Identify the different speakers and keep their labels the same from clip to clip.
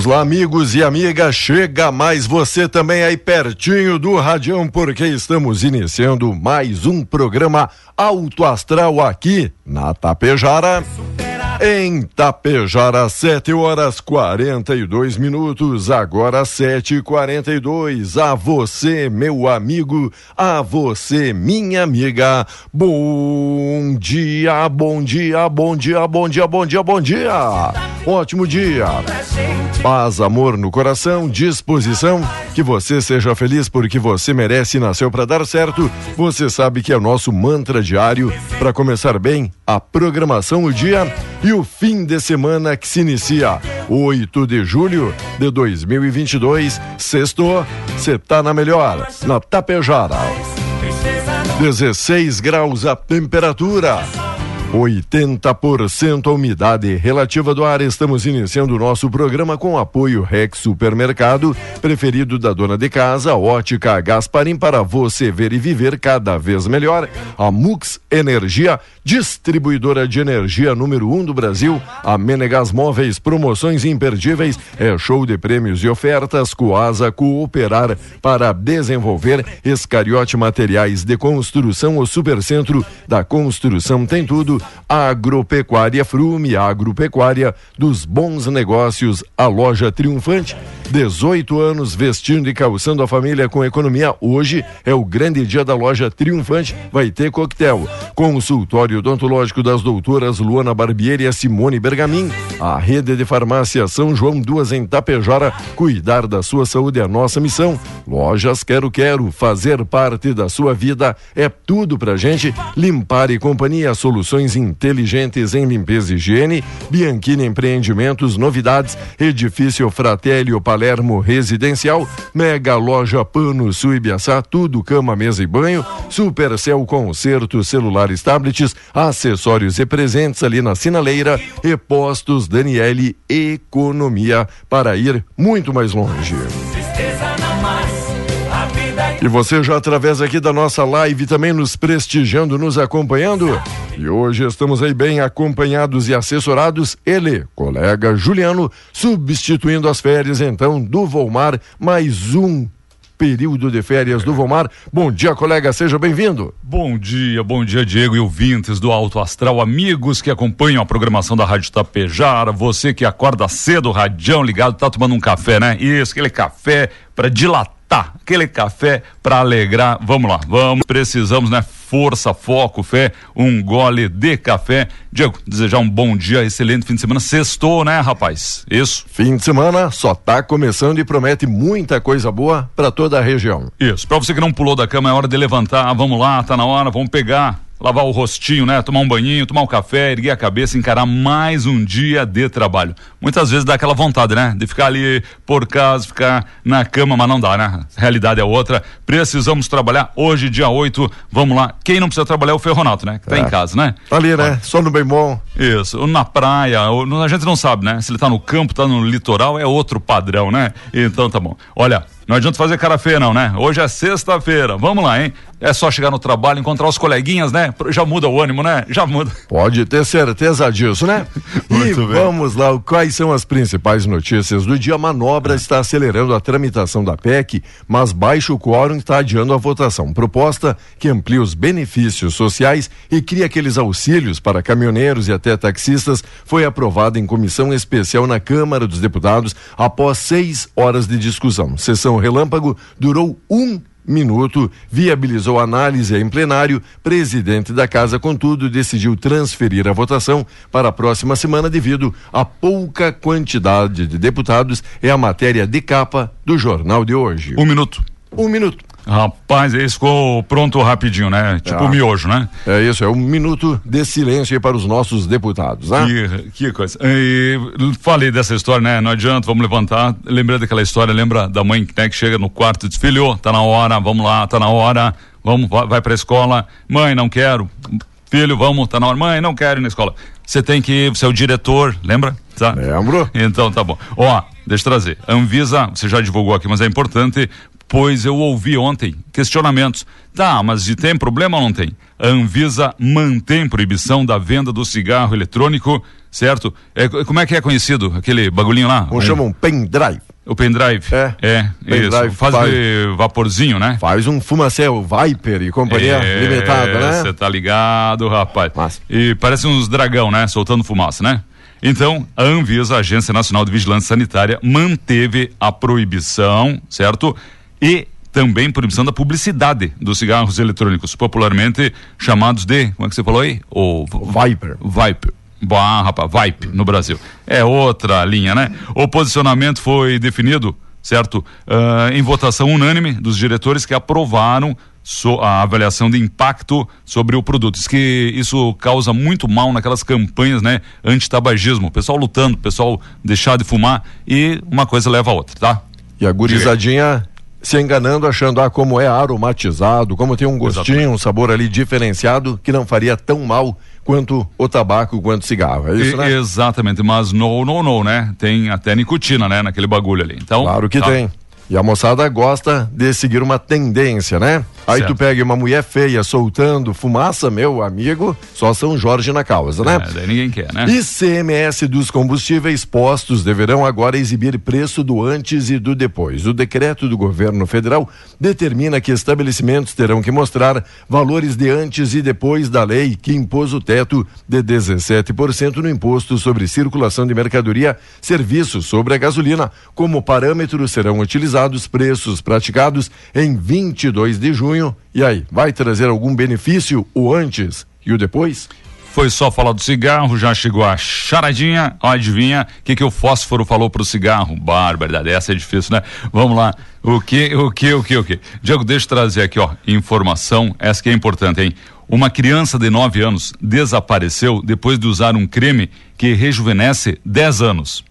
Speaker 1: Vamos
Speaker 2: lá, amigos e amigas, chega mais você também aí pertinho do Radião, porque estamos iniciando mais um programa Alto Astral aqui na Tapejara. Em Tapejara, 7 horas 42 minutos, agora 7 e 42 A você, meu amigo, a você, minha amiga. Bom dia, bom dia, bom dia, bom dia, bom dia, bom dia. Ótimo dia. Paz, amor no coração, disposição, que você seja feliz porque você merece e nasceu para dar certo. Você sabe que é o nosso mantra diário para começar bem a programação o dia e o fim de semana que se inicia 8 de julho de 2022. Sexto, você tá na melhor, na Tapejara. 16 graus a temperatura. 80% a umidade relativa do ar. Estamos iniciando o nosso programa com apoio Rex Supermercado, preferido da dona de casa, Ótica Gasparim, para você ver e viver cada vez melhor. A Mux Energia, distribuidora de energia número um do Brasil. A Menegas Móveis, promoções imperdíveis, é show de prêmios e ofertas. Coasa Cooperar para desenvolver Escariote Materiais de Construção, o Supercentro da Construção tem tudo. Agropecuária Frume, agropecuária dos bons negócios, a loja triunfante. 18 anos vestindo e calçando a família com economia. Hoje é o grande dia da loja triunfante. Vai ter coquetel. Consultório odontológico das doutoras Luana Barbieri e Simone Bergamin. A rede de farmácia São João, duas em Tapejara. Cuidar da sua saúde é a nossa missão. Lojas Quero Quero, fazer parte da sua vida é tudo pra gente. Limpar e companhia, soluções inteligentes em limpeza e higiene. Bianchini Empreendimentos, novidades. Edifício Fratélio Palermo Residencial. Mega Loja Pano Suibiaçá, tudo cama, mesa e banho. Supercel Concerto, celulares, tablets, acessórios e presentes ali na Sinaleira. E Postos Daniele Economia para ir muito mais longe. E você já através aqui da nossa live também nos prestigiando, nos acompanhando. E hoje estamos aí bem acompanhados e assessorados. Ele, colega Juliano, substituindo as férias então do Volmar, mais um período de férias do Vomar. Bom dia, colega, seja bem-vindo.
Speaker 3: Bom dia, bom dia, Diego e ouvintes do Alto Astral, amigos que acompanham a programação da Rádio Tapejara, você que acorda cedo, radião ligado, tá tomando um café, né? Isso, aquele café para dilatar, aquele café para alegrar. Vamos lá, vamos, precisamos, né? força, foco, fé, um gole de café. Diego, desejar um bom dia, excelente fim de semana. Sextou, né, rapaz? Isso.
Speaker 2: Fim de semana só tá começando e promete muita coisa boa para toda a região.
Speaker 3: Isso. Para você que não pulou da cama, é hora de levantar. Vamos lá, tá na hora, vamos pegar lavar o rostinho, né? Tomar um banhinho, tomar um café, erguer a cabeça, encarar mais um dia de trabalho. Muitas vezes dá aquela vontade, né? De ficar ali por casa, ficar na cama, mas não dá, né? A realidade é outra. Precisamos trabalhar. Hoje, dia 8, vamos lá. Quem não precisa trabalhar é o Ferronato, né? Que tá
Speaker 2: É.
Speaker 3: em casa, né?
Speaker 2: Tá ali, né? Só no bem bom.
Speaker 3: Isso, ou na praia, a gente não sabe, né? Se ele tá no campo, tá no litoral, é outro padrão, né? Então tá bom. Olha, não adianta fazer cara feia não, né? Hoje é sexta-feira, vamos lá, hein? É só chegar no trabalho, encontrar os coleguinhas, né? Já muda o ânimo, né? Já muda.
Speaker 2: Pode ter certeza disso, né? e
Speaker 3: Muito bem.
Speaker 2: vamos lá, quais são as principais notícias do dia? A manobra está acelerando a tramitação da PEC, mas baixo quórum está adiando a votação. Proposta que amplia os benefícios sociais e cria aqueles auxílios para caminhoneiros e até taxistas foi aprovada em comissão especial na Câmara dos Deputados após seis horas de discussão. Sessão relâmpago durou um minuto, viabilizou a análise em plenário. Presidente da casa, contudo, decidiu transferir a votação para a próxima semana devido à pouca quantidade de deputados. É a matéria de capa do jornal de hoje.
Speaker 3: Um minuto.
Speaker 2: Um minuto.
Speaker 3: Rapaz, esse ficou pronto rapidinho, né? Tipo
Speaker 2: Ah.
Speaker 3: miojo, né?
Speaker 2: É isso, é um minuto de silêncio aí para os nossos deputados, né?
Speaker 3: Que, que coisa. E, falei dessa história, né? Não adianta, vamos levantar. Lembrei daquela história, lembra da mãe né, que chega no quarto e diz: Filho, tá na hora, vamos lá, tá na hora, vamos, vai, vai pra escola. Mãe, não quero. Filho, vamos, tá na hora. Mãe, não quero ir na escola. Você tem que ir, você é o diretor, lembra? Tá?
Speaker 2: Lembro.
Speaker 3: Então tá bom. Ó, deixa eu trazer. Anvisa, você já divulgou aqui, mas é importante, pois eu ouvi ontem questionamentos. Tá, mas e tem problema ou não tem? A Anvisa mantém proibição da venda do cigarro eletrônico, certo? É, como é que é conhecido aquele bagulhinho lá?
Speaker 2: Ou chama um pendrive.
Speaker 3: O pendrive.
Speaker 2: É.
Speaker 3: É,
Speaker 2: Pendrive
Speaker 3: isso. Faz
Speaker 2: faz-
Speaker 3: vaporzinho, né?
Speaker 2: Faz um fumacel Viper e companhia
Speaker 3: É,
Speaker 2: limitada, né?
Speaker 3: Você tá ligado, rapaz.
Speaker 2: Massa.
Speaker 3: E parece uns dragão, né? Soltando fumaça, né? Então, a Anvisa, a Agência Nacional de Vigilância Sanitária, manteve a proibição, certo? E também proibição da publicidade dos cigarros eletrônicos, popularmente chamados de, como é que você falou aí? O
Speaker 2: Viper.
Speaker 3: Viper. Bah, rapaz, Vipe no Brasil. É outra linha, né? O posicionamento foi definido, certo? Ah, em votação unânime dos diretores que aprovaram so- a avaliação de impacto sobre o produto. Diz que isso causa muito mal naquelas campanhas, né? Anti-tabagismo. O pessoal lutando, o pessoal deixar de fumar e uma coisa leva a outra, tá?
Speaker 2: E a gurizadinha se enganando, achando, ah, como é aromatizado, como tem um gostinho,
Speaker 3: Exatamente.
Speaker 2: um sabor ali diferenciado, que não faria tão mal quanto o tabaco, quanto o cigarro. É isso,
Speaker 3: E-
Speaker 2: né?
Speaker 3: Exatamente, mas no, no, no, né? Tem até nicotina, né? Naquele bagulho ali. Então,
Speaker 2: Claro que
Speaker 3: tá.
Speaker 2: tem. E a moçada gosta de seguir uma tendência, né? Aí
Speaker 3: Certo.
Speaker 2: tu pega uma mulher feia soltando fumaça, meu amigo, só São Jorge na causa, né?
Speaker 3: É, daí ninguém quer, né?
Speaker 2: ICMS dos combustíveis postos deverão agora exibir preço do antes e do depois. O decreto do governo federal determina que estabelecimentos terão que mostrar valores de antes e depois da lei que impôs o teto de 17% no imposto sobre circulação de mercadoria, serviços sobre a gasolina. Como parâmetro serão utilizados preços praticados em 22 de junho. E aí, vai trazer algum benefício o antes e o depois?
Speaker 3: Foi só falar do cigarro, já chegou a charadinha. Ó, adivinha o que, que o fósforo falou pro cigarro? Barbaridade, essa é difícil, né? Vamos lá. O que, o que, o que, o que? Diego, deixa eu trazer aqui, ó, informação, essa que é importante, hein? Uma criança de 9 anos desapareceu depois de usar um creme que rejuvenesce 10 anos.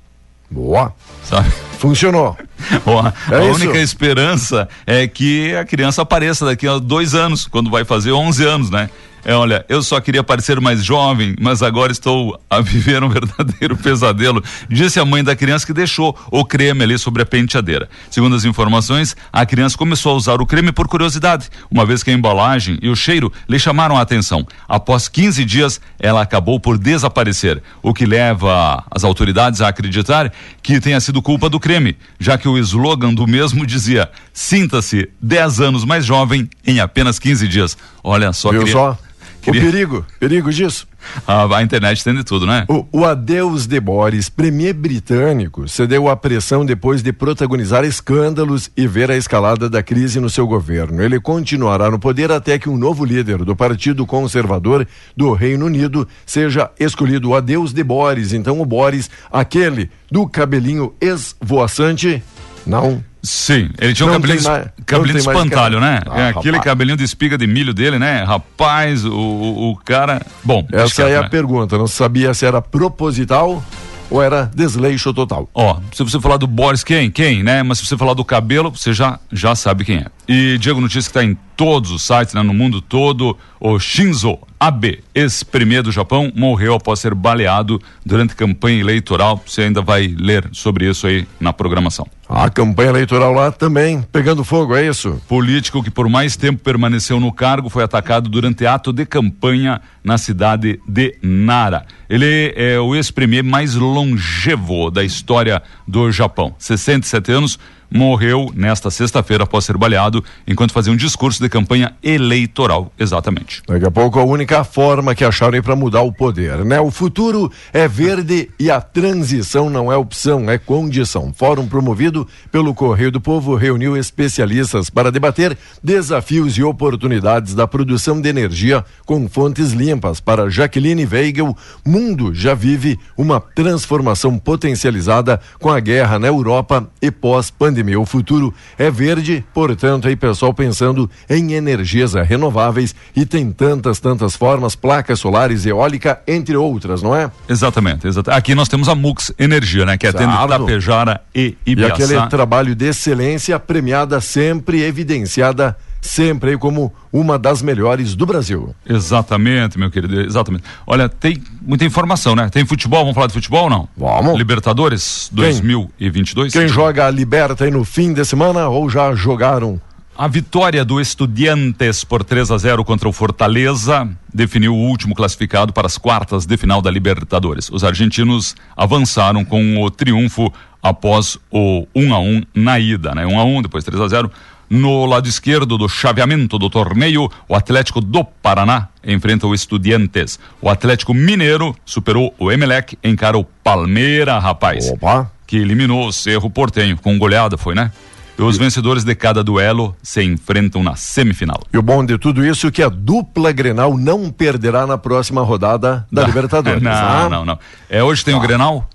Speaker 2: Boa.
Speaker 3: Sabe?
Speaker 2: Funcionou.
Speaker 3: Ó,
Speaker 2: É
Speaker 3: a
Speaker 2: isso.
Speaker 3: única esperança é que a criança apareça daqui a dois anos, quando vai fazer 11 anos, né? É, olha, eu só queria parecer mais jovem, mas agora estou a viver um verdadeiro pesadelo, disse a mãe da criança que deixou o creme ali sobre a penteadeira. Segundo as informações, a criança começou a usar o creme por curiosidade, uma vez que a embalagem e o cheiro lhe chamaram a atenção. Após 15 dias, ela acabou por desaparecer, o que leva as autoridades a acreditar que tenha sido culpa do creme, já que o slogan do mesmo dizia: sinta-se 10 anos mais jovem em apenas 15 dias. Olha só,
Speaker 2: Viu
Speaker 3: cria-
Speaker 2: só?
Speaker 3: Queria...
Speaker 2: O perigo, perigo disso.
Speaker 3: A, a, internet tem de tudo, né?
Speaker 2: O, o Adeus de Boris, premier britânico, cedeu à pressão depois de protagonizar escândalos e ver a escalada da crise no seu governo. Ele continuará no poder até que um novo líder do Partido Conservador do Reino Unido seja escolhido. O Adeus de Boris, então o Boris, aquele do cabelinho esvoaçante, não
Speaker 3: Sim, ele tinha um cabelinho, mais, cabelinho de espantalho, né? Ah, é aquele rapaz. cabelinho de espiga de milho dele, né? Rapaz, o, o, o cara. Bom.
Speaker 2: Essa é né? a pergunta. Não sabia se era proposital ou era desleixo total?
Speaker 3: Ó, se você falar do Boris, quem? Quem, né? Mas se você falar do cabelo, você já, já sabe quem é. E Diego Notícias que está em todos os sites, né, no mundo todo, o Shinzo Abe, ex-premier do Japão, morreu após ser baleado durante campanha eleitoral. Você ainda vai ler sobre isso aí na programação.
Speaker 2: A campanha eleitoral lá também pegando fogo, é isso?
Speaker 3: Político que por mais tempo permaneceu no cargo foi atacado durante ato de campanha na cidade de Nara. Ele é o ex-premier mais longevo da história do Japão. 67 anos morreu nesta sexta-feira após ser baleado enquanto fazia um discurso de campanha eleitoral, exatamente.
Speaker 2: Daqui a pouco a única forma que acharam para mudar o poder, né? O futuro é verde e a transição não é opção, é condição. Fórum promovido pelo Correio do Povo reuniu especialistas para debater desafios e oportunidades da produção de energia com fontes limpas. Para Jaqueline Weigel, mundo já vive uma transformação potencializada com a guerra na Europa e pós-pandemia pandemia. O futuro é verde, portanto, aí pessoal pensando em energias renováveis e tem tantas, tantas formas, placas solares, eólica, entre outras, não é?
Speaker 3: Exatamente, exatamente. Aqui nós temos a Mux Energia, né? Que atende Tapejara e Ibiaçá.
Speaker 2: E aquele trabalho de excelência premiada sempre evidenciada sempre aí como uma das melhores do Brasil.
Speaker 3: Exatamente, meu querido, exatamente. Olha, tem muita informação, né? Tem futebol, vamos falar de futebol ou não?
Speaker 2: Vamos.
Speaker 3: Libertadores 2022.
Speaker 2: Quem joga a Liberta aí no fim de semana ou já jogaram?
Speaker 3: A vitória do Estudiantes por 3 a 0 contra o Fortaleza definiu o último classificado para as quartas de final da Libertadores. Os argentinos avançaram com o triunfo após o 1 a 1 na ida, né? 1 a 1, depois 3 a 0. No lado esquerdo do chaveamento do torneio, o Atlético do Paraná enfrenta o Estudiantes. O Atlético Mineiro superou o Emelec, encara o Palmeira, rapaz.
Speaker 2: Opa!
Speaker 3: Que eliminou o Cerro Portenho. Com goleada foi, né? E os vencedores de cada duelo se enfrentam na semifinal.
Speaker 2: E o bom de tudo isso é que a dupla Grenal não perderá na próxima rodada da não, Libertadores.
Speaker 3: Não, ah? não, não. É hoje tem ah. o Grenal?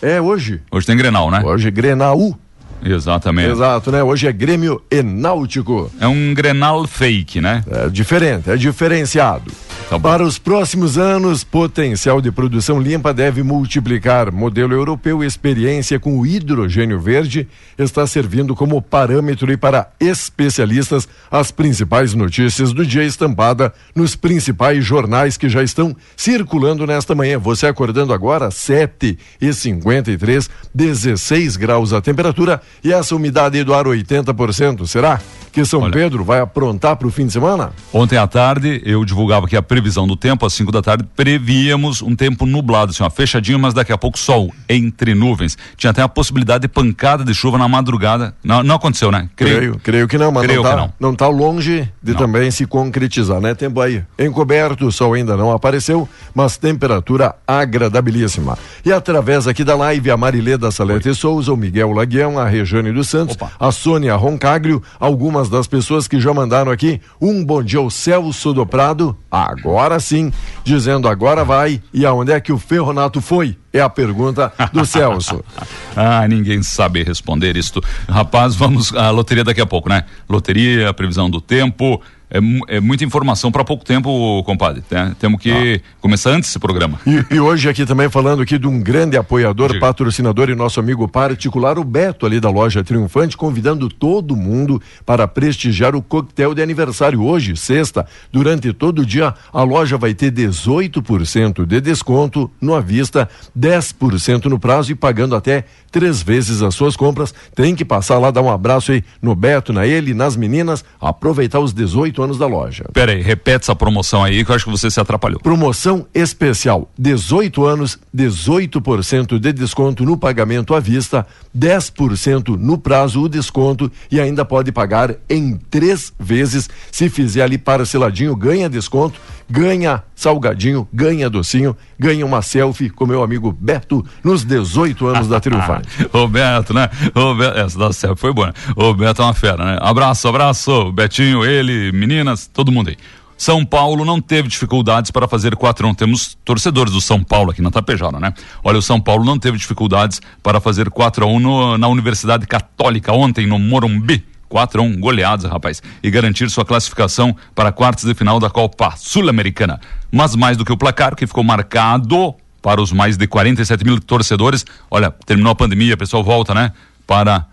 Speaker 2: É hoje.
Speaker 3: Hoje tem Grenal, né?
Speaker 2: Hoje Grenal.
Speaker 3: Exatamente.
Speaker 2: Exato, né? Hoje é Grêmio e Náutico.
Speaker 3: É um Grenal fake, né?
Speaker 2: É diferente, é diferenciado. Tá Para os próximos anos, potencial de produção limpa deve multiplicar. Modelo europeu experiência com o hidrogênio verde está servindo como parâmetro e para especialistas as principais notícias do dia estampada nos principais jornais que já estão circulando nesta manhã. Você acordando agora, 7 e 53, 16 graus a temperatura e essa umidade do ar 80%. Será que São Olha, Pedro vai aprontar para o fim de semana?
Speaker 3: Ontem à tarde eu divulgava que a previsão do tempo, às 5 da tarde, prevíamos um tempo nublado, assim, ó, fechadinho, mas daqui a pouco sol entre nuvens. Tinha até a possibilidade de pancada de chuva na madrugada. Não, não aconteceu, né?
Speaker 2: Creio, creio, creio que não, mas creio não, tá, não. não tá longe de não. também se concretizar, né? Tempo aí encoberto, o sol ainda não apareceu, mas temperatura agradabilíssima. E através aqui da live, a Marileda Salete Oi. Souza, o Miguel Laguião, a Rejane dos Santos, Opa. a Sônia Roncaglio, algumas das pessoas que já mandaram aqui um bom dia ao Celso do Prado, agora sim, dizendo agora vai e aonde é que o Ferronato foi? É a pergunta do Celso.
Speaker 3: ah, ninguém sabe responder isto. Rapaz, vamos à loteria daqui a pouco, né? Loteria, previsão do tempo, é, é muita informação para pouco tempo, compadre. Né? Temos que ah. começar antes esse programa.
Speaker 2: E, e, hoje aqui também falando aqui de um grande apoiador, Diga. patrocinador e nosso amigo particular, o Beto ali da loja Triunfante, convidando todo mundo para prestigiar o coquetel de aniversário hoje, sexta. Durante todo o dia, a loja vai ter 18% de desconto no à vista, 10% no prazo e pagando até três vezes as suas compras. Tem que passar lá, dar um abraço aí no Beto, na ele, nas meninas, aproveitar os 18 anos da loja.
Speaker 3: Peraí, repete essa promoção aí que eu acho que você se atrapalhou.
Speaker 2: Promoção especial: 18 anos, 18% de desconto no pagamento à vista, 10% no prazo o desconto e ainda pode pagar em três vezes. Se fizer ali parceladinho, ganha desconto ganha salgadinho, ganha docinho, ganha uma selfie com meu amigo Beto nos 18 anos da Triunfante.
Speaker 3: Roberto, né? Roberto, essa da selfie foi boa. Né? Roberto é uma fera, né? Abraço, abraço. Betinho, ele, meninas, todo mundo aí. São Paulo não teve dificuldades para fazer 4 1 Temos torcedores do São Paulo aqui na Tapejara, né? Olha, o São Paulo não teve dificuldades para fazer 4 a 1 no, na Universidade Católica ontem no Morumbi. 4 a 1 goleados, rapaz, e garantir sua classificação para quartas de final da Copa Sul-Americana. Mas mais do que o placar, que ficou marcado para os mais de 47 mil torcedores. Olha, terminou a pandemia, o pessoal volta, né? Para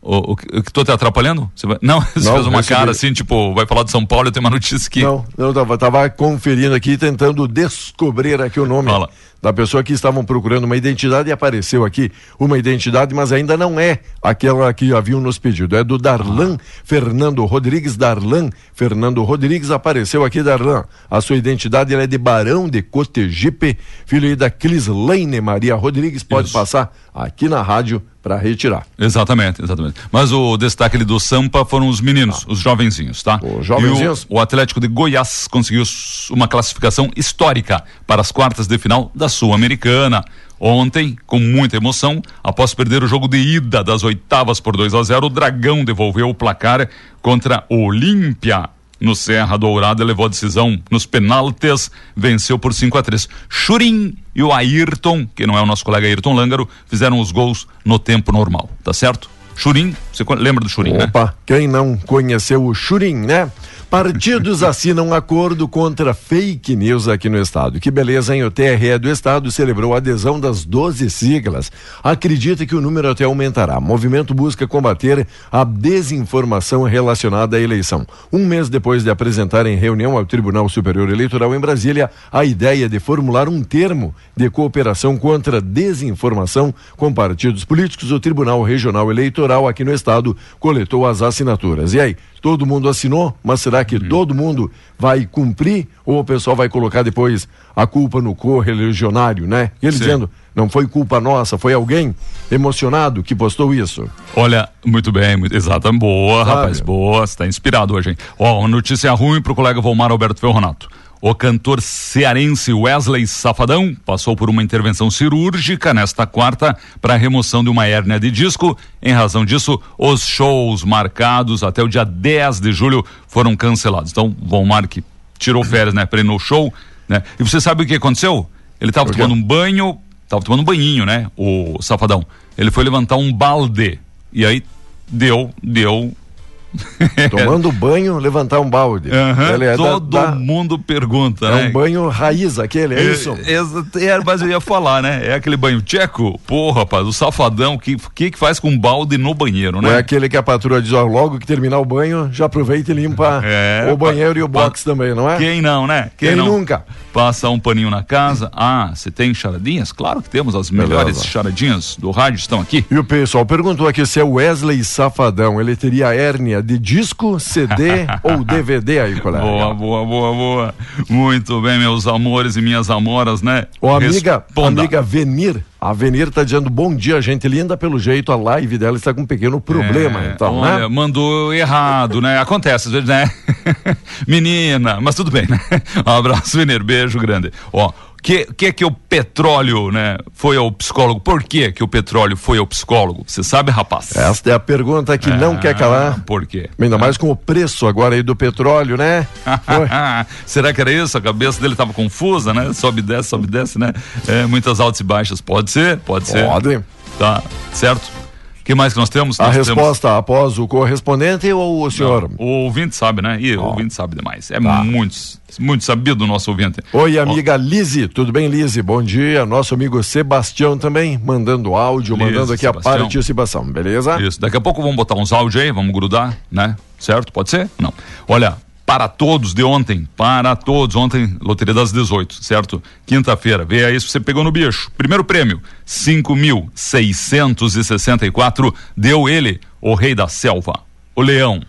Speaker 3: o, o, o que tô te atrapalhando? Você vai... Não, você
Speaker 2: Não,
Speaker 3: fez uma
Speaker 2: recebi.
Speaker 3: cara assim, tipo, vai falar de São Paulo, eu tenho uma notícia aqui.
Speaker 2: Não, não tava, tava conferindo aqui, tentando descobrir aqui o nome
Speaker 3: Fala.
Speaker 2: da pessoa que estavam procurando uma identidade e apareceu aqui uma identidade, mas ainda não é aquela que haviam nos pedido. É do Darlan Fernando Rodrigues. Darlan Fernando Rodrigues apareceu aqui, Darlan. A sua identidade é de Barão de Cotegipe, filho aí da Crislaine Maria Rodrigues. Pode
Speaker 3: Isso.
Speaker 2: passar aqui na rádio para retirar.
Speaker 3: Exatamente, exatamente. Mas o destaque ali do Sampa foram os meninos, os jovenzinhos, tá?
Speaker 2: Os jovenzinhos?
Speaker 3: O, o Atlético de Goiás conseguiu uma classificação histórica para as quartas de final da Sul-Americana. Ontem, com muita emoção, após perder o jogo de ida das oitavas por 2 a 0, o Dragão devolveu o placar contra o Olímpia no Serra Dourada, levou a decisão nos penaltis, venceu por 5 a 3 Churim e o Ayrton, que não é o nosso colega Ayrton Lângaro, fizeram os gols no tempo normal, tá certo? Churim, você lembra do Churim, né?
Speaker 2: Opa, quem não conheceu o Churim, né? Partidos assinam acordo contra fake news aqui no estado. Que beleza, hein? O TRE do estado celebrou a adesão das 12 siglas. Acredita que o número até aumentará. Movimento busca combater a desinformação relacionada à eleição. Um mês depois de apresentar em reunião ao Tribunal Superior Eleitoral em Brasília a ideia de formular um termo de cooperação contra desinformação com partidos políticos, o Tribunal Regional Eleitoral aqui no estado coletou as assinaturas. E aí, todo mundo assinou, mas será que todo mundo vai cumprir ou o pessoal vai colocar depois a culpa no correligionário, né? Ele
Speaker 3: Sim.
Speaker 2: dizendo, não foi culpa nossa, foi alguém emocionado que postou isso.
Speaker 3: Olha, muito bem, muito, exata, boa,
Speaker 2: Sabe?
Speaker 3: rapaz, boa, você tá inspirado hoje, hein? Ó, uma notícia ruim pro colega Volmar Alberto Ferronato. O cantor cearense Wesley Safadão passou por uma intervenção cirúrgica nesta quarta para a remoção de uma hérnia de disco. Em razão disso, os shows marcados até o dia 10 de julho foram cancelados. Então, Volmar que tirou férias, né, para ir no show, né? E você sabe o que aconteceu? Ele estava tomando um banho, tava tomando um banhinho, né? O Safadão. Ele foi levantar um balde e aí deu, deu.
Speaker 2: Tomando banho, levantar um balde. Ele é da-
Speaker 3: todo
Speaker 2: da-
Speaker 3: mundo pergunta,
Speaker 2: é
Speaker 3: né?
Speaker 2: um banho raiz aquele, é isso?
Speaker 3: É, é, é, mas eu ia falar, né? É aquele banho tcheco. Pô, rapaz, o safadão, que que, que faz com um balde no banheiro,
Speaker 2: Ou
Speaker 3: né?
Speaker 2: é aquele que a patroa diz, ó, logo que terminar o banho, já aproveita e limpa
Speaker 3: É,
Speaker 2: o banheiro e o box também, não é?
Speaker 3: Quem não, né?
Speaker 2: Quem
Speaker 3: não?
Speaker 2: nunca?
Speaker 3: Passa um paninho na casa. Ah, você tem charadinhas? Claro que temos. As melhores
Speaker 2: Beleza.
Speaker 3: charadinhas do rádio estão aqui.
Speaker 2: E o pessoal perguntou aqui se é Wesley Safadão, ele teria hérnia de disco, CD ou DVD aí, colega?
Speaker 3: Boa, boa, boa, boa. Muito bem, meus amores e minhas amoras, né?
Speaker 2: Ô, amiga,
Speaker 3: Responda.
Speaker 2: amiga Venir, a Venir tá dizendo bom dia, gente linda, pelo jeito a live dela está com um pequeno problema,
Speaker 3: É,
Speaker 2: então,
Speaker 3: olha,
Speaker 2: né?
Speaker 3: mandou errado, né? Acontece né? Menina, mas tudo bem, né? Um abraço, Veneiro, beijo grande. Ó, que que que o petróleo, né, foi ao psicólogo? Por que que o petróleo foi ao psicólogo? Você sabe, rapaz?
Speaker 2: Esta é a pergunta que não quer calar.
Speaker 3: Ah, Por quê?
Speaker 2: Ainda mais com o preço agora aí do petróleo, né?
Speaker 3: Será que era isso? A cabeça dele estava confusa, né? Sobe e desce, sobe e desce, né? É, muitas altas e baixas. Pode ser, pode ser.
Speaker 2: Pode.
Speaker 3: Tá, certo? O que mais que nós temos?
Speaker 2: A
Speaker 3: Nós temos-
Speaker 2: resposta após o correspondente ou o senhor?
Speaker 3: Não, o ouvinte sabe, né? E o ouvinte sabe demais. É
Speaker 2: Tá.
Speaker 3: muito, muito sabido o nosso ouvinte.
Speaker 2: Oi, amiga Lise, tudo bem, Lise? Bom dia. Nosso amigo Sebastião também, mandando áudio,
Speaker 3: Lise,
Speaker 2: mandando aqui
Speaker 3: Sebastião.
Speaker 2: a participação, beleza?
Speaker 3: Isso. Daqui a pouco vamos botar uns áudios aí, vamos grudar, né? Certo? Pode ser? Não. Olha, para todos de ontem, para todos, ontem, Loteria das 18, certo? Quinta-feira, vê aí se você pegou no bicho. Primeiro prêmio, 5.664, deu ele, o rei da selva, o leão,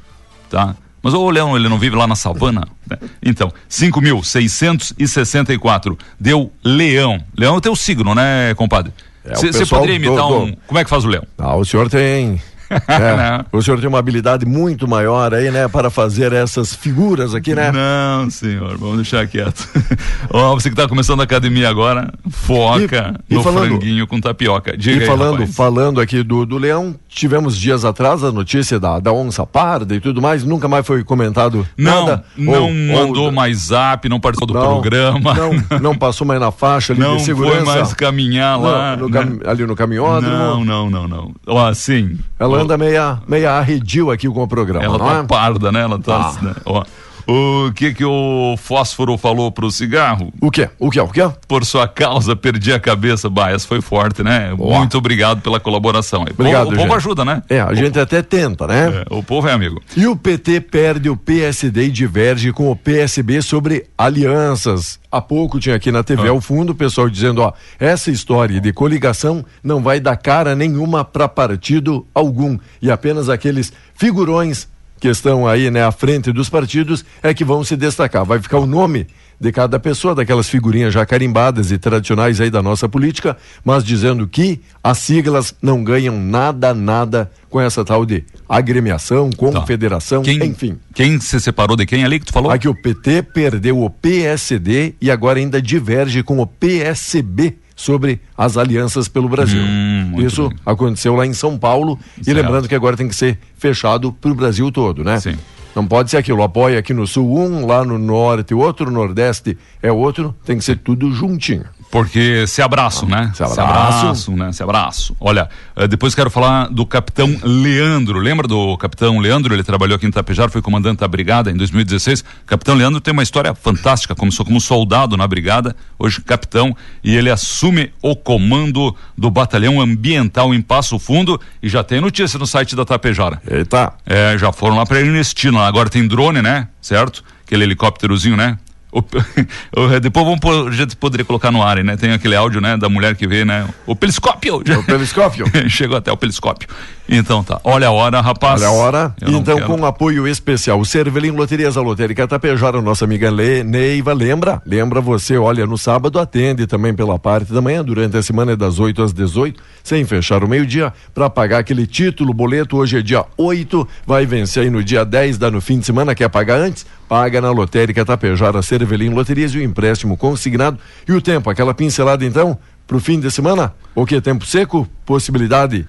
Speaker 3: tá? Mas o leão, ele não vive lá na savana? né? Então, 5.664, deu leão. Leão é o teu signo, né, compadre?
Speaker 2: É, o
Speaker 3: Você
Speaker 2: pessoal
Speaker 3: poderia imitar
Speaker 2: do-
Speaker 3: um... Como é que faz o leão?
Speaker 2: Ah, o senhor tem É, o senhor tem uma habilidade muito maior aí, né, para fazer essas figuras aqui, né?
Speaker 3: Não, senhor, vamos deixar quieto. Ó, você que está começando a academia agora, foca
Speaker 2: E- e
Speaker 3: no
Speaker 2: falando-
Speaker 3: franguinho com tapioca. Diga
Speaker 2: e
Speaker 3: aí,
Speaker 2: falando,
Speaker 3: rapaz.
Speaker 2: falando aqui do, do leão, tivemos dias atrás a notícia da, da onça parda e tudo mais, nunca mais foi comentado
Speaker 3: Não,
Speaker 2: nada.
Speaker 3: não
Speaker 2: Ou-
Speaker 3: mandou
Speaker 2: ou-
Speaker 3: mais zap, não participou do
Speaker 2: não,
Speaker 3: programa.
Speaker 2: Não, não passou mais na faixa ali
Speaker 3: Não
Speaker 2: de segurança.
Speaker 3: foi mais caminhar lá.
Speaker 2: Não, no
Speaker 3: né?
Speaker 2: ali no caminhódromo.
Speaker 3: Não, não, não, não. Ó, assim.
Speaker 2: Ela anda meia, meia arredio aqui com o programa,
Speaker 3: Ela
Speaker 2: não
Speaker 3: tá
Speaker 2: é?
Speaker 3: parda, né? Ela tá.
Speaker 2: Tá.
Speaker 3: né? Ó, o que que o fósforo falou pro cigarro?
Speaker 2: O quê? O quê? O quê?
Speaker 3: Por sua causa, perdi a cabeça. Bah, essa foi forte, né?
Speaker 2: Boa.
Speaker 3: Muito obrigado pela colaboração.
Speaker 2: Obrigado,
Speaker 3: o, o povo
Speaker 2: gente.
Speaker 3: ajuda, né?
Speaker 2: É, a gente até tenta, né?
Speaker 3: É, o povo é amigo.
Speaker 2: E o PT perde o PSD e diverge com o PSB sobre alianças. Há pouco tinha aqui na TV
Speaker 3: Ah.
Speaker 2: ao fundo o pessoal dizendo, ó, essa história de coligação não vai dar cara nenhuma para partido algum e apenas aqueles figurões que estão aí, né, à frente dos partidos é que vão se destacar. Vai ficar o nome de cada pessoa, daquelas figurinhas já carimbadas e tradicionais aí da nossa política, mas dizendo que as siglas não ganham nada, nada com essa tal de agremiação, confederação,
Speaker 3: Quem,
Speaker 2: enfim.
Speaker 3: Quem se separou de quem ali que tu falou?
Speaker 2: Aqui o PT perdeu o PSD e agora ainda diverge com o PSB sobre as alianças pelo Brasil.
Speaker 3: Hum,
Speaker 2: Isso
Speaker 3: bem.
Speaker 2: aconteceu lá em São Paulo e
Speaker 3: Certo.
Speaker 2: lembrando que agora tem que ser fechado para o Brasil todo, né?
Speaker 3: Sim.
Speaker 2: Não pode ser aquilo, apoia aqui no sul um, lá no norte outro, no nordeste é outro, tem que ser tudo juntinho.
Speaker 3: Porque se abraçam, né?
Speaker 2: Se abraçam.
Speaker 3: né? Se abraçam. Olha, eh, depois quero falar do capitão Leandro. Lembra do capitão Leandro? Ele trabalhou aqui em Tapejar, foi comandante da brigada em 2016. Capitão Leandro tem uma história fantástica. Começou como soldado na brigada, hoje capitão, e ele assume o comando do batalhão ambiental em Passo Fundo e já tem notícia no site da Tapejara.
Speaker 2: Eita,
Speaker 3: É, já foram lá para Ernestina. Agora tem drone, né? Certo? Aquele helicópterozinho, né? O- depois vamos pôr, a gente poderia colocar no ar, né? Tem aquele áudio, né? Da mulher que vê, né? O periscópio!
Speaker 2: o periscópio.
Speaker 3: Chegou até o periscópio. Então tá. Olha a hora, rapaz.
Speaker 2: Olha a hora.
Speaker 3: Eu
Speaker 2: Então, com apoio especial, o Cervelim Loterias a Lotérica Tapejara, nossa amiga Le, Neiva, lembra? Lembra você, olha, no sábado atende também pela parte da manhã, durante a semana é das 8 às 18, sem fechar o meio-dia, para pagar aquele título, boleto, hoje é dia 8, vai vencer aí no dia 10, dá no fim de semana, quer pagar antes? Paga na Lotérica Tapejara, Cervelim Loterias e o empréstimo consignado. E o tempo, aquela pincelada então, pro fim de semana? O que? Tempo seco? Possibilidade?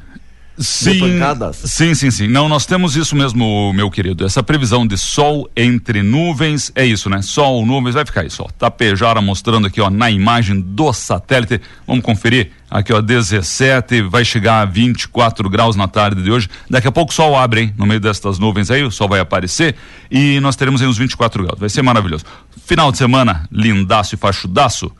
Speaker 3: Sim, sim, sim, sim. Não, nós temos isso mesmo, meu querido. Essa previsão de sol entre nuvens, é isso, né? Sol, nuvens, vai ficar isso, ó. Tapejara mostrando aqui, ó, na imagem do satélite. Vamos conferir. Aqui, ó, 17, vai chegar a 24 graus na tarde de hoje. Daqui a pouco o sol abre, hein? No meio destas nuvens aí, o sol vai aparecer e nós teremos aí uns 24 graus. Vai ser maravilhoso. Final de semana, lindaço e fachudaço.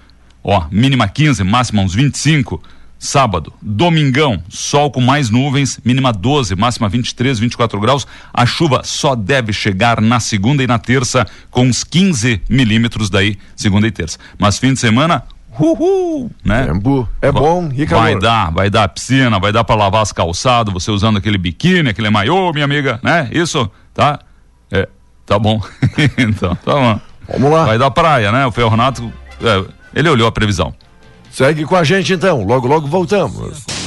Speaker 3: Ó, mínima 15, máxima uns 25. Sábado, domingão, sol com mais nuvens, mínima 12, máxima 23, 24 graus. A chuva só deve chegar na segunda e na terça com uns 15 milímetros daí, segunda e terça. Mas fim de semana, uhul, né?
Speaker 2: Tempo é bom e calor.
Speaker 3: Vai dar, vai dar piscina, vai dar para lavar as calçadas, você usando aquele biquíni, aquele maiô, minha amiga, né? Isso, tá? É, tá bom. então, tá bom.
Speaker 2: Vamos lá.
Speaker 3: Vai dar praia, né? O Ferronato, é, ele olhou a previsão.
Speaker 2: Segue com a gente então, logo logo voltamos.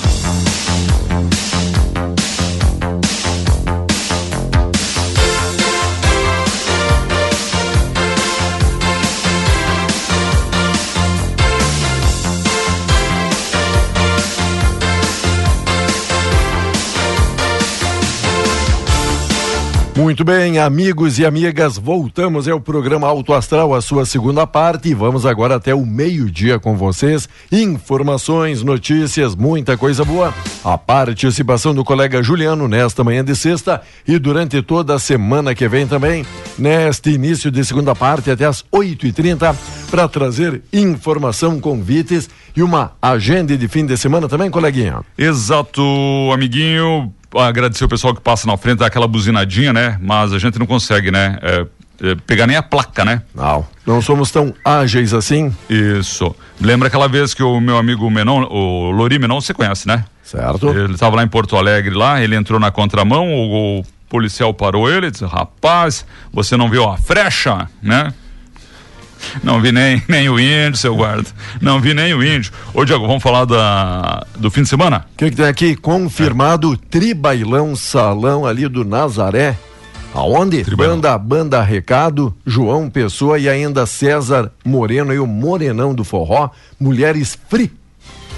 Speaker 2: Muito bem, amigos e amigas, voltamos ao programa Alto Astral, a sua segunda parte, e vamos agora até o meio-dia com vocês. Informações, notícias, muita coisa boa. A participação do colega Juliano nesta manhã de sexta e durante toda a semana que vem também, neste início de segunda parte, até às 8h30, para trazer informação, convites e uma agenda de fim de semana também, coleguinha.
Speaker 3: Exato, amiguinho. Agradecer o pessoal que passa na frente, dá aquela buzinadinha, né? Mas a gente não consegue, né? É, é, pegar nem a placa, né?
Speaker 2: Não, não somos tão ágeis assim,
Speaker 3: Isso. Lembra aquela vez que o meu amigo Menon, o Lori Menon, você conhece, né?
Speaker 2: certo?
Speaker 3: Ele estava lá em Porto Alegre, lá, ele entrou na contramão, o, o policial parou ele e disse, rapaz, você não viu a frecha, né? Não vi nem, nem o índio, seu guarda. Não vi nem o índio. Ô, Diego, vamos falar da, do fim de semana?
Speaker 2: O que, que tem aqui? Confirmado Tribailão Salão ali do Nazaré. Aonde?
Speaker 3: Tribailão.
Speaker 2: Banda, banda Recado, João Pessoa e ainda César Moreno e o Morenão do Forró, Mulheres Free.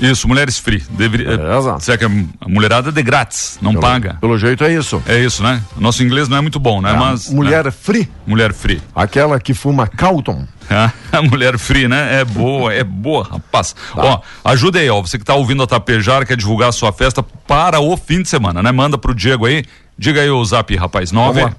Speaker 3: Isso, mulheres free. Deveria,
Speaker 2: Beleza.
Speaker 3: será que a mulherada é de grátis, não
Speaker 2: Pelo-
Speaker 3: paga.
Speaker 2: Pelo jeito é isso.
Speaker 3: É isso, né? Nosso inglês não é muito bom, né?
Speaker 2: A
Speaker 3: Mas.
Speaker 2: mulher
Speaker 3: né?
Speaker 2: Free,
Speaker 3: Mulher free.
Speaker 2: aquela que fuma Calton.
Speaker 3: A mulher free, né? É boa, é boa, rapaz.
Speaker 2: Tá.
Speaker 3: Ó, ajuda aí, ó. Você que tá ouvindo a Tapejar, quer divulgar a sua festa para o fim de semana, né? Manda pro Diego aí. Diga aí o zap, rapaz.
Speaker 2: Vamos
Speaker 3: 9.
Speaker 2: lá.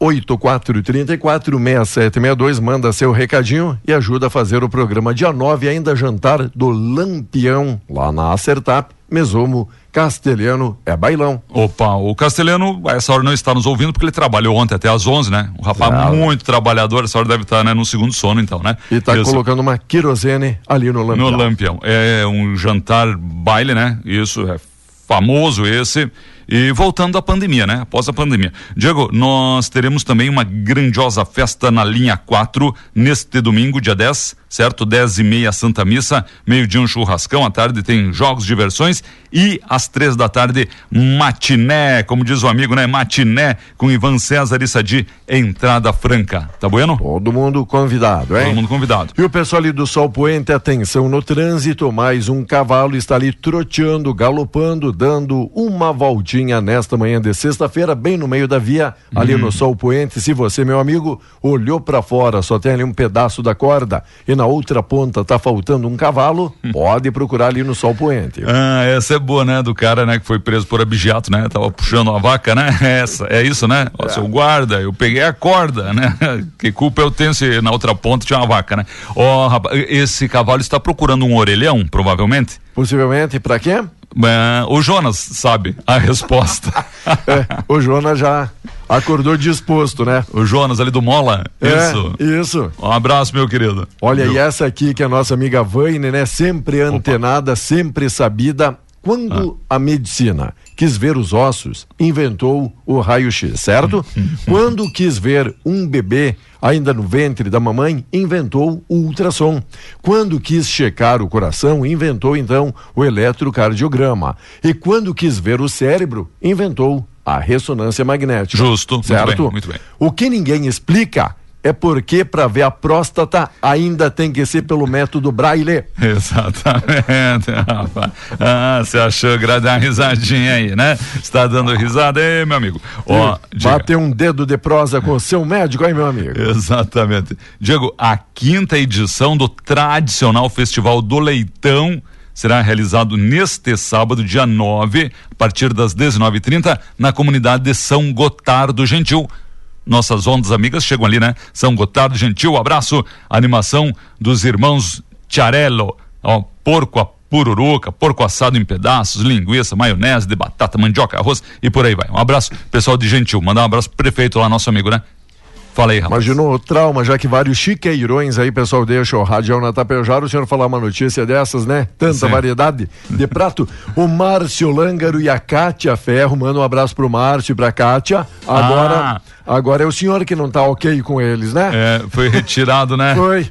Speaker 2: 984346762, manda seu recadinho e ajuda a fazer o programa dia 9, ainda jantar do Lampião, lá na Acertap, Mesomo, Castelhano, é bailão.
Speaker 3: Opa, o Castelhano, a essa hora não está nos ouvindo porque ele trabalhou ontem até às 11, né? Um rapaz
Speaker 2: Ah.
Speaker 3: muito trabalhador, essa hora deve estar né, no segundo sono, então, né?
Speaker 2: E tá
Speaker 3: Isso.
Speaker 2: colocando uma querosene ali no Lampião.
Speaker 3: No Lampião. É um jantar baile, né? Isso é famoso esse. E voltando à pandemia, né? Após a pandemia. Diego, nós teremos também uma grandiosa festa na linha 4 neste domingo, dia 10, certo? 10 e meia Santa Missa, meio-dia um churrascão, à tarde tem jogos, diversões e às três da tarde, matiné, como diz o amigo, né? Matiné com Ivan César e Sadi, entrada franca. Tá bueno?
Speaker 2: Todo mundo convidado, hein?
Speaker 3: Todo mundo convidado.
Speaker 2: E o pessoal ali do Sol Poente, atenção no trânsito, mais um cavalo está ali troteando, galopando, dando uma voltinha nesta manhã de sexta-feira, bem no meio da via, ali no Sol Poente. Se você, meu amigo, olhou para fora, só tem ali um pedaço da corda e na outra ponta tá faltando um cavalo, pode procurar ali no Sol Poente.
Speaker 3: Ah, essa é boa, né? Do cara, né? Que foi preso por abigeato, né? Tava puxando a vaca, né? Essa, é isso, né? Ó, seu guarda, eu peguei a corda, né? Que culpa eu tenho se na outra ponta tinha uma vaca, né? Ó, rapaz, esse cavalo está procurando um orelhão, provavelmente.
Speaker 2: Possivelmente, para quê?
Speaker 3: Ah, o Jonas sabe a resposta.
Speaker 2: É, o Jonas já acordou disposto, né?
Speaker 3: o Jonas ali do Mola. Isso.
Speaker 2: É, isso.
Speaker 3: Um abraço, meu querido.
Speaker 2: Olha,
Speaker 3: Viu?
Speaker 2: e essa aqui que é a nossa amiga Vaine, né? Sempre antenada, sempre sabida. Quando
Speaker 3: Ah.
Speaker 2: a medicina quis ver os ossos, inventou o raio-x, certo? Quando quis ver um bebê ainda no ventre da mamãe, inventou o ultrassom. Quando quis checar o coração, inventou então o eletrocardiograma. E quando quis ver o cérebro, inventou a ressonância magnética.
Speaker 3: Justo, muito
Speaker 2: certo?
Speaker 3: bem, muito bem.
Speaker 2: O que ninguém explica é porque para ver a próstata ainda tem que ser pelo método Braille.
Speaker 3: Exatamente, rapaz. Ah, você achou que dar uma risadinha aí, né? Está dando risada aí, meu amigo. Ó.
Speaker 2: Bater um dedo de prosa com o seu médico aí, meu amigo.
Speaker 3: Exatamente. Diego, a quinta edição do tradicional Festival do Leitão será realizado neste sábado, dia 9, a partir das 19h30, na comunidade de São Gotardo Gentil. Nossas ondas amigas chegam ali, né? São Gotardo Gentil, abraço, animação dos irmãos Tiarello, ó, porco a pururuca, porco assado em pedaços, linguiça, maionese de batata, mandioca, arroz e por aí vai. Um abraço, pessoal de Gentil. Mandar um abraço pro prefeito lá, nosso amigo, né? Fala aí, rapaz.
Speaker 2: Imaginou o trauma, já que vários chiqueirões aí, pessoal, deixa o radião na Tapejara, o senhor falar uma notícia dessas, né? Tanta
Speaker 3: Sim.
Speaker 2: variedade de prato. O Márcio Lângaro e a Kátia Ferro, manda um abraço pro Márcio e pra Kátia. Agora, agora é o senhor que não tá ok com eles, né?
Speaker 3: É, foi retirado, né?
Speaker 2: Oi.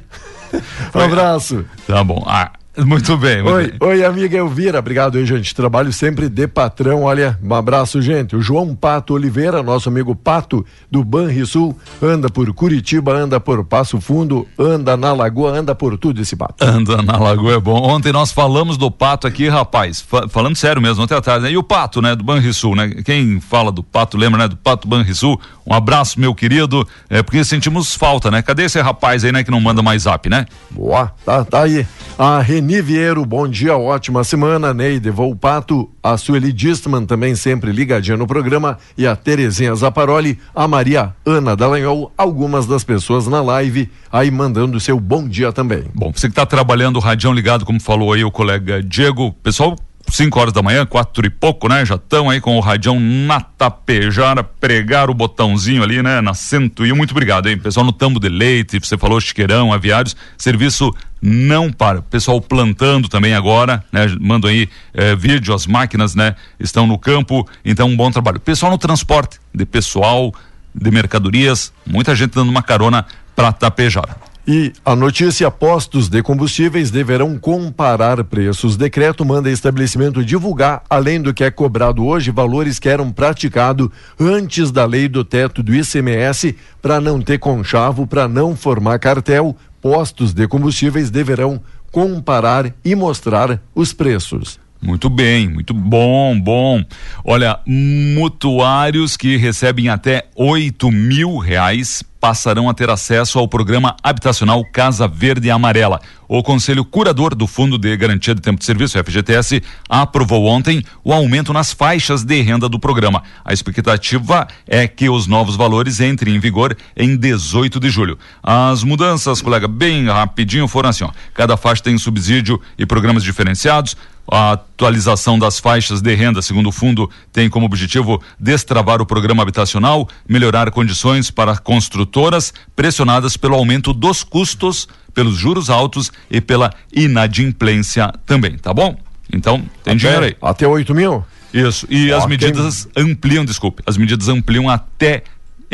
Speaker 2: Um abraço.
Speaker 3: Tá bom. Ah, muito bem. Muito
Speaker 2: Oi,
Speaker 3: bem.
Speaker 2: oi, amiga Elvira, obrigado aí, gente. Trabalho sempre de patrão. Olha, um abraço, gente. O João Pato Oliveira, nosso amigo Pato do Banrisul, anda por Curitiba, anda por Passo Fundo, anda na Lagoa, anda por tudo esse pato.
Speaker 3: Anda na lagoa é bom. Ontem nós falamos do pato aqui, rapaz. Fa- falando sério mesmo, ontem tarde, né? E o pato, né? Do Banrisul, né? Quem fala do pato, lembra, né? Do pato Banrisul. Um abraço, meu querido. É porque sentimos falta, né? Cadê esse rapaz aí, né? Que não manda mais zap, né?
Speaker 2: Boa, tá, tá aí. A Reni Vieiro, bom dia, ótima semana. Neide Volpato, a Sueli Distman também sempre ligadinha no programa. E a Terezinha Zaparoli, a Maria Ana Dallagnol, algumas das pessoas na live aí mandando seu bom dia também.
Speaker 3: Bom, você que está trabalhando o radião ligado, como falou aí o colega Diego, pessoal, 5 horas da manhã, quatro e pouco, né? Já estão aí com o radião na tapejara, pregar o botãozinho ali, né? Na 101. Muito obrigado, hein? Pessoal no tambo de leite, você falou chiqueirão, aviários, serviço não para. Pessoal plantando também agora, né? Mandam aí eh, vídeo, as máquinas, né? Estão no campo, então um bom trabalho. Pessoal no transporte, de pessoal, de mercadorias, muita gente dando uma carona para Tapejara.
Speaker 2: E a notícia: postos de combustíveis deverão comparar preços. Decreto manda estabelecimento divulgar, além do que é cobrado hoje, valores que eram praticados antes da lei do teto do ICMS, para não ter conchavo, para não formar cartel. Postos de combustíveis deverão comparar e mostrar os preços.
Speaker 3: Muito bem, muito bom, bom. Olha, mutuários que recebem até oito mil reais passarão a ter acesso ao programa habitacional Casa Verde e Amarela. O Conselho Curador do Fundo de Garantia de Tempo de Serviço, FGTS, aprovou ontem o aumento nas faixas de renda do programa. A expectativa é que os novos valores entrem em vigor em 18 de julho. As mudanças, colega, bem rapidinho foram assim, ó. Cada faixa tem subsídio e programas diferenciados. A atualização das faixas de renda, segundo o fundo, tem como objetivo destravar o programa habitacional, melhorar condições para construtoras pressionadas pelo aumento dos custos, pelos juros altos e pela inadimplência também, tá bom? Então, tem
Speaker 2: até,
Speaker 3: dinheiro aí.
Speaker 2: Até 8 mil?
Speaker 3: Isso. E as medidas ampliam, desculpe, as medidas ampliam até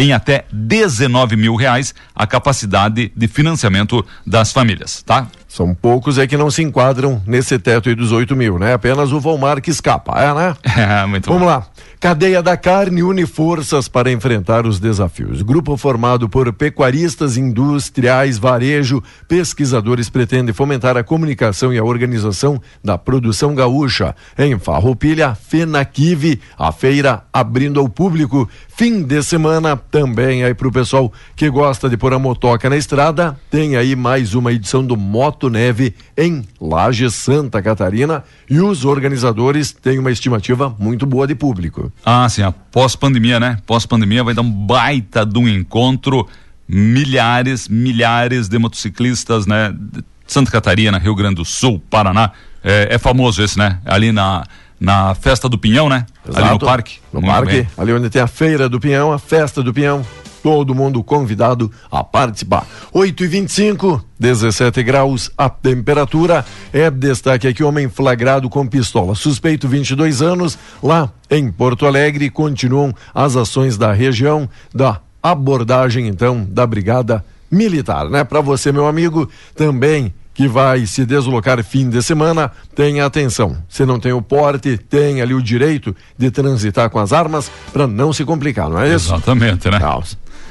Speaker 3: em até 19 mil reais a capacidade de financiamento das famílias, tá?
Speaker 2: São poucos é que não se enquadram nesse teto aí dos 8 mil, né? Apenas o Volmar que escapa, é, né?
Speaker 3: É, muito
Speaker 2: Vamos
Speaker 3: bom.
Speaker 2: lá. Cadeia da carne une forças para enfrentar os desafios. Grupo formado por pecuaristas, industriais, varejo, pesquisadores pretende fomentar a comunicação e a organização da produção gaúcha. Em Farroupilha, Fenaquive, a feira abrindo ao público. Fim de semana também aí para o pessoal que gosta de pôr a motoca na estrada, tem aí mais uma edição do Moto Neve em Laje, Santa Catarina. E os organizadores têm uma estimativa muito boa de público.
Speaker 3: Ah, sim, após pandemia, né? Pós pandemia vai dar um baita de um encontro, milhares, milhares de motociclistas, né? Santa Catarina, Rio Grande do Sul, Paraná. É, é famoso esse, né? Ali na, na festa do Pinhão, né? Ali no
Speaker 2: Exato.
Speaker 3: parque.
Speaker 2: No parque,
Speaker 3: bem.
Speaker 2: ali onde tem a feira do Pinhão, a festa do Pinhão. Todo mundo convidado a participar. 8 e 25 17 graus a temperatura. É destaque aqui: homem flagrado com pistola. Suspeito 22 anos. Lá em Porto Alegre continuam as ações da região, da abordagem então da Brigada Militar, né? Para você, meu amigo, também que vai se deslocar fim de semana, tenha atenção. Se não tem o porte, tem ali o direito de transitar com as armas para não se complicar, não é isso?
Speaker 3: Exatamente, né?
Speaker 2: Não.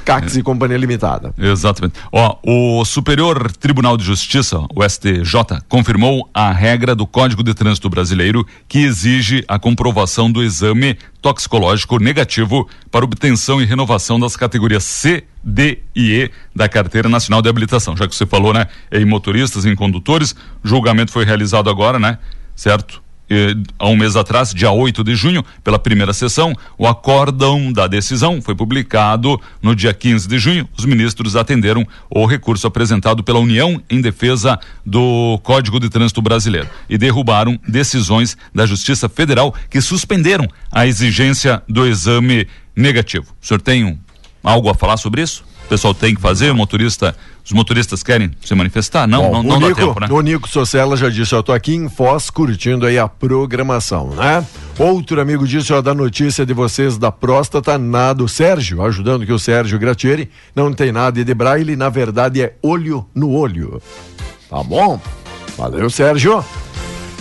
Speaker 2: Cax e Companhia Limitada.
Speaker 3: Exatamente. Ó, o Superior Tribunal de Justiça, o STJ, confirmou a regra do Código de Trânsito Brasileiro que exige a comprovação do exame toxicológico negativo para obtenção e renovação das categorias C, D e E da Carteira Nacional de Habilitação. Já que você falou, né, em motoristas, em condutores, julgamento foi realizado agora, né? Certo? Eh, há um mês atrás, dia 8 de junho, pela primeira sessão, o acórdão da decisão foi publicado no dia 15 de junho. Os ministros atenderam o recurso apresentado pela União em defesa do Código de Trânsito Brasileiro e derrubaram decisões da Justiça Federal que suspenderam a exigência do exame negativo. O senhor tem um, algo a falar sobre isso? O pessoal tem que fazer, o motorista, os motoristas querem se manifestar? Não,
Speaker 2: Bom,
Speaker 3: não,
Speaker 2: o
Speaker 3: não dá
Speaker 2: Nico,
Speaker 3: tempo, né?
Speaker 2: O Nico Socella já disse, eu tô aqui em Foz curtindo aí a programação, né? Outro amigo disse, ó, da notícia de vocês da próstata, nada, o Sérgio, ajudando que o Sérgio Gratieri não tem nada de braille, na verdade é olho no olho. Tá bom? Valeu, Sérgio.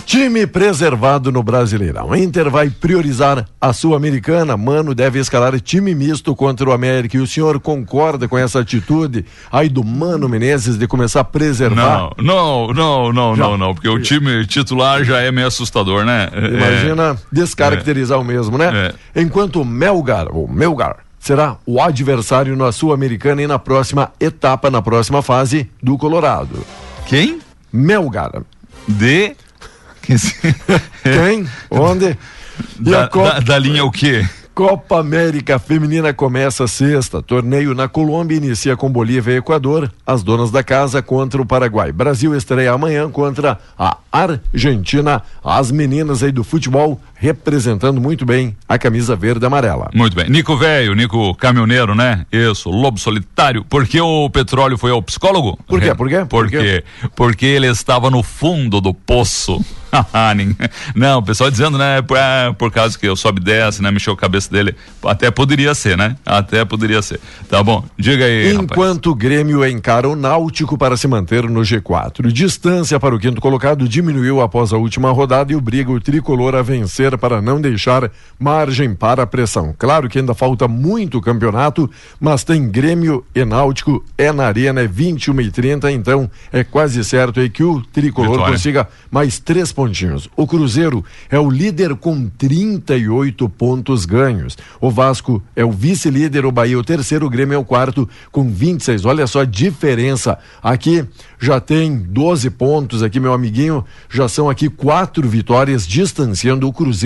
Speaker 2: Time preservado no Brasileirão. Inter vai priorizar a Sul-Americana. Mano deve escalar time misto contra o América. E o senhor concorda com essa atitude aí do Mano Menezes de começar a preservar?
Speaker 3: Não, não, não, não,
Speaker 2: Já.
Speaker 3: não, não, porque o time titular já é meio assustador, né? É,
Speaker 2: Imagina descaracterizar o mesmo, né? Enquanto o Melgar, ou Melgar, será o adversário na Sul-Americana e na próxima etapa, na próxima fase do Colorado.
Speaker 3: Quem?
Speaker 2: Melgar.
Speaker 3: De.
Speaker 2: Quem? Onde? E
Speaker 3: da,
Speaker 2: Copa-
Speaker 3: da, da linha o quê?
Speaker 2: Copa América Feminina começa sexta. Torneio na Colômbia inicia com Bolívia e Equador. As donas da casa contra o Paraguai. Brasil estreia amanhã contra a Argentina. As meninas aí do futebol representando muito bem a camisa verde e amarela.
Speaker 3: Muito bem. Nico Velho, Nico Caminhoneiro, né? Isso, Lobo Solitário. Por que o petróleo foi ao psicólogo?
Speaker 2: Por quê? Por quê?
Speaker 3: Por quê? Porque ele estava no fundo do poço. Não, o pessoal dizendo, né? Por, é, por causa que eu sobe e desce, né? Mexeu a cabeça dele. Até poderia ser, né? Até poderia ser. Tá bom, diga aí.
Speaker 2: Enquanto o Grêmio encara o Náutico para se manter no G4. Distância para o quinto colocado diminuiu após a última rodada e obriga o tricolor a vencer para não deixar margem para a pressão. Claro que ainda falta muito campeonato, mas tem Grêmio e Náutico, é na Arena, é 21 e 30 então é quase certo aí que o tricolor
Speaker 3: Vitória.
Speaker 2: consiga mais três pontinhos. O Cruzeiro é o líder com 38 pontos ganhos. O Vasco é o vice-líder, o Bahia é o terceiro, o Grêmio é o quarto com 26. Olha só a diferença. Aqui já tem 12 pontos aqui, meu amiguinho. Já são aqui quatro vitórias distanciando o Cruzeiro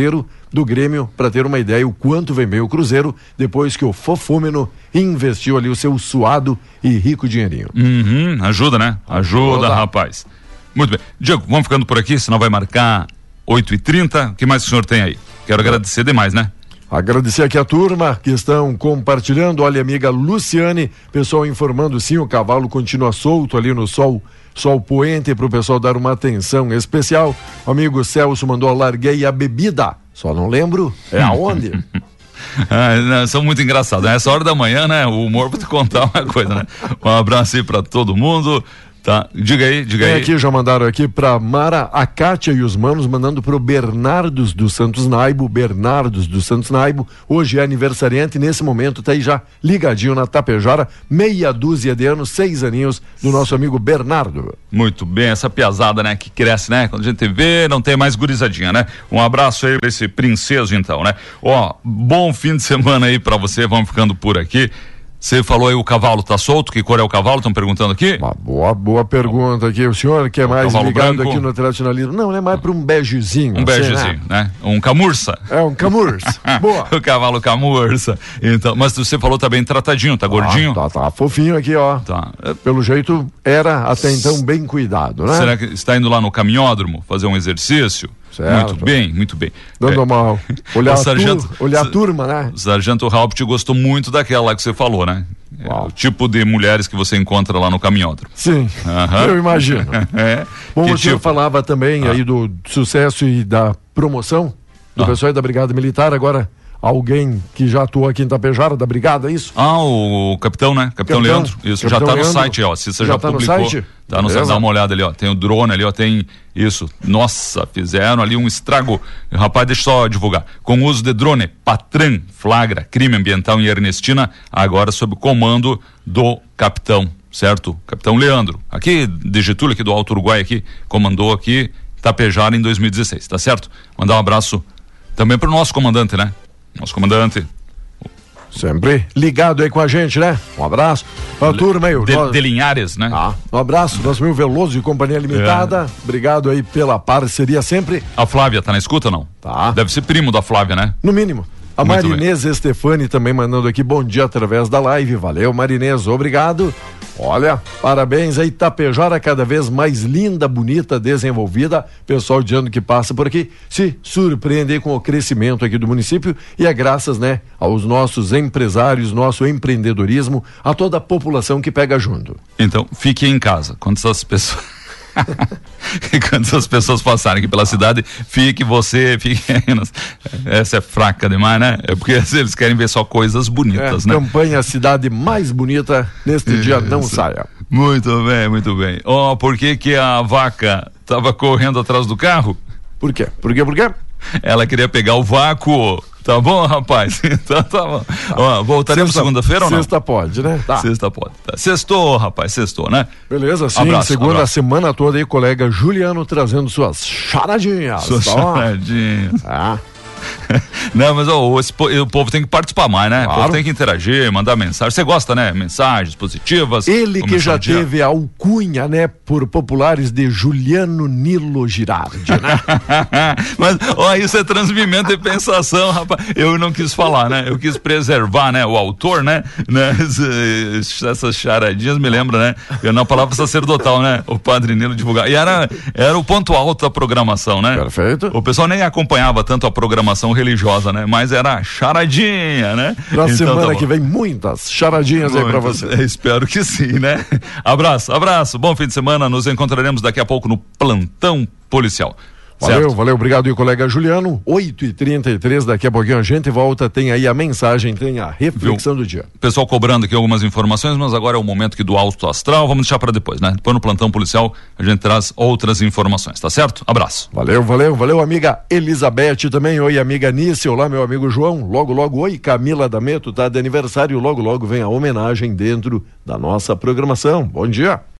Speaker 2: do Grêmio para ter uma ideia o quanto vem bem o Cruzeiro depois que o Fofômeno investiu ali o seu suado e rico dinheirinho.
Speaker 3: Uhum, ajuda, né? Ajuda,
Speaker 2: Ajuda.
Speaker 3: rapaz. Muito bem. Diego, vamos ficando por aqui, senão vai marcar 8h30. O que mais o senhor tem aí? Quero agradecer demais, né?
Speaker 2: Agradecer aqui a turma que estão compartilhando. Olha, amiga Luciane, pessoal informando sim, o cavalo continua solto ali no sol, sol poente para o pessoal dar uma atenção especial. O amigo Celso mandou larguei a bebida. Só não lembro é aonde.
Speaker 3: Ah, não, são muito engraçados. Nessa hora da manhã, né? O humor pra te contar uma coisa, né? Um abraço aí pra todo mundo. Tá? Diga aí, diga
Speaker 2: Tem
Speaker 3: aí.
Speaker 2: aqui, já mandaram aqui pra Mara, a Kátia e os manos, mandando pro Bernardos dos Santos Naibo, Bernardos dos Santos Naibo, hoje é aniversariante, nesse momento tá aí já ligadinho na Tapejara, meia dúzia de anos, seis aninhos do nosso amigo Bernardo.
Speaker 3: Muito bem, essa piazada, né, que cresce, né? Quando a gente vê, não tem mais gurizadinha, né? Um abraço aí pra esse princeso, então, né? Ó, bom fim de semana aí pra você, vamos ficando por aqui. Você falou aí o cavalo tá solto, que cor é o cavalo? Estão perguntando aqui?
Speaker 2: Uma boa, boa pergunta aqui. O senhor que é mais
Speaker 3: cavalo
Speaker 2: ligado
Speaker 3: branco?
Speaker 2: aqui no tradicionalismo. Não, é mais para um begezinho.
Speaker 3: Um begezinho, né? Um camurça.
Speaker 2: É um camurça. boa.
Speaker 3: o cavalo camurça. Então, mas você falou tá bem tratadinho, tá gordinho?
Speaker 2: Ah, tá, tá fofinho aqui, ó.
Speaker 3: Tá.
Speaker 2: Pelo jeito, era até então bem cuidado, né?
Speaker 3: Será que está indo lá no caminhódromo fazer um exercício?
Speaker 2: Certo.
Speaker 3: Muito bem, muito bem.
Speaker 2: Dando
Speaker 3: É,
Speaker 2: uma. Olhar,
Speaker 3: sargento-
Speaker 2: tur- olhar a turma, né?
Speaker 3: O Sargento Halpt gostou muito daquela lá que você falou, né? É o tipo de mulheres que você encontra lá no caminhódromo.
Speaker 2: Sim, eu imagino.
Speaker 3: É.
Speaker 2: Bom,
Speaker 3: que
Speaker 2: o
Speaker 3: tipo?
Speaker 2: falava também aí do sucesso e da promoção do
Speaker 3: Ah.
Speaker 2: pessoal da Brigada Militar. Agora, alguém que já atuou aqui em Tapejara da Brigada, é isso?
Speaker 3: Ah, o capitão, né? Capitão,
Speaker 2: Capitão.
Speaker 3: Leandro. Isso, já
Speaker 2: Capitão
Speaker 3: tá no
Speaker 2: Leandro.
Speaker 3: site, ó. Se você
Speaker 2: Já
Speaker 3: já,
Speaker 2: tá no
Speaker 3: publicou.
Speaker 2: site?
Speaker 3: Tá no site, dá uma olhada ali, ó. Tem o drone ali, ó. Tem isso. Nossa, fizeram ali um estrago. Rapaz, deixa eu só divulgar. Com o uso de drone, Patran flagra crime ambiental em Ernestina, agora sob o comando do capitão, certo? Capitão Leandro. Aqui de Getúlio, aqui do Alto Uruguai, aqui, comandou aqui Tapejara em 2016, tá certo? Mandar um abraço também pro nosso comandante, né? Nosso comandante.
Speaker 2: Sempre ligado aí com a gente, né? Um abraço. Pra turma aí.
Speaker 3: De,
Speaker 2: nosso-
Speaker 3: de Linhares, né?
Speaker 2: Ah, um abraço, nosso meu Veloso e Companhia Limitada.
Speaker 3: É.
Speaker 2: Obrigado aí pela parceria sempre.
Speaker 3: A Flávia tá na escuta ou não?
Speaker 2: Tá.
Speaker 3: Deve ser primo da Flávia, né?
Speaker 2: No mínimo. A
Speaker 3: Muito
Speaker 2: Marinês Estefani também mandando aqui bom dia através da live. Valeu, Marinês, obrigado. Olha, parabéns aí, Tapejara cada vez mais linda, bonita, desenvolvida. Pessoal de ano que passa por aqui se surpreende com o crescimento aqui do município e é graças, né, aos nossos empresários, nosso empreendedorismo, a toda a população que pega junto.
Speaker 3: Então, fique em casa. Quando essas pessoas. Quando essas pessoas passarem aqui pela cidade, fique você, fique Essa é fraca demais, né? É porque eles querem ver só coisas
Speaker 2: É,
Speaker 3: bonitas, né?
Speaker 2: Campanha Cidade Mais Bonita, neste dia não saia.
Speaker 3: Muito bem, muito bem. Ó, por que que a vaca tava correndo atrás do carro?
Speaker 2: Por quê? Por quê? Por quê?
Speaker 3: Ela queria pegar o vácuo. Tá bom, rapaz? Então tá bom. Ó, voltaremos segunda-feira ou não?
Speaker 2: Sexta pode, né? Tá.
Speaker 3: Sexta pode. Tá. Sextou, rapaz, sextou, né?
Speaker 2: Beleza, sim.
Speaker 3: Abraço,
Speaker 2: segunda
Speaker 3: abraço.
Speaker 2: semana toda aí, colega Juliano trazendo suas charadinhas.
Speaker 3: Suas
Speaker 2: tá?
Speaker 3: charadinhas.
Speaker 2: Ah,
Speaker 3: Não, mas ó, esse o povo tem que participar mais, né? O
Speaker 2: Claro.
Speaker 3: povo tem que interagir, mandar mensagem. Você gosta, né? Mensagens positivas.
Speaker 2: Ele que já
Speaker 3: o
Speaker 2: teve a alcunha, né, por populares de Juliano Nilo Girardi, né?
Speaker 3: Mas, ó, isso é transmimento de pensação, rapaz. Eu não quis falar, né? Eu quis preservar, né? O autor, né? né? Essas charadinhas me lembram, né? Eu na palavra sacerdotal, né? O Padre Nilo divulgar. E era, era o ponto alto da programação, né?
Speaker 2: Perfeito.
Speaker 3: O pessoal nem acompanhava tanto a programação religiosa, né? Mas era charadinha, né?
Speaker 2: Na
Speaker 3: Então,
Speaker 2: semana
Speaker 3: tá
Speaker 2: que vem, muitas charadinhas aí pra
Speaker 3: Muito-
Speaker 2: você.
Speaker 3: espero que sim, né? Abraço, abraço. Bom fim de semana. Nos encontraremos daqui a pouco no plantão policial.
Speaker 2: Valeu,
Speaker 3: Certo?
Speaker 2: valeu, obrigado e colega Juliano. 8h33, daqui a pouquinho a gente volta. Tem aí a mensagem, tem a reflexão do dia.
Speaker 3: Pessoal cobrando aqui algumas informações, mas agora é o momento que do alto astral. Vamos deixar para depois, né? Depois no plantão policial a gente traz outras informações, tá certo? Abraço.
Speaker 2: Valeu, valeu, valeu, amiga Elizabeth também. Oi, amiga Nícia. Olá, meu amigo João. Logo, logo, oi, Camila Dameto, tá de aniversário. Logo, logo vem a homenagem dentro da nossa programação. Bom dia.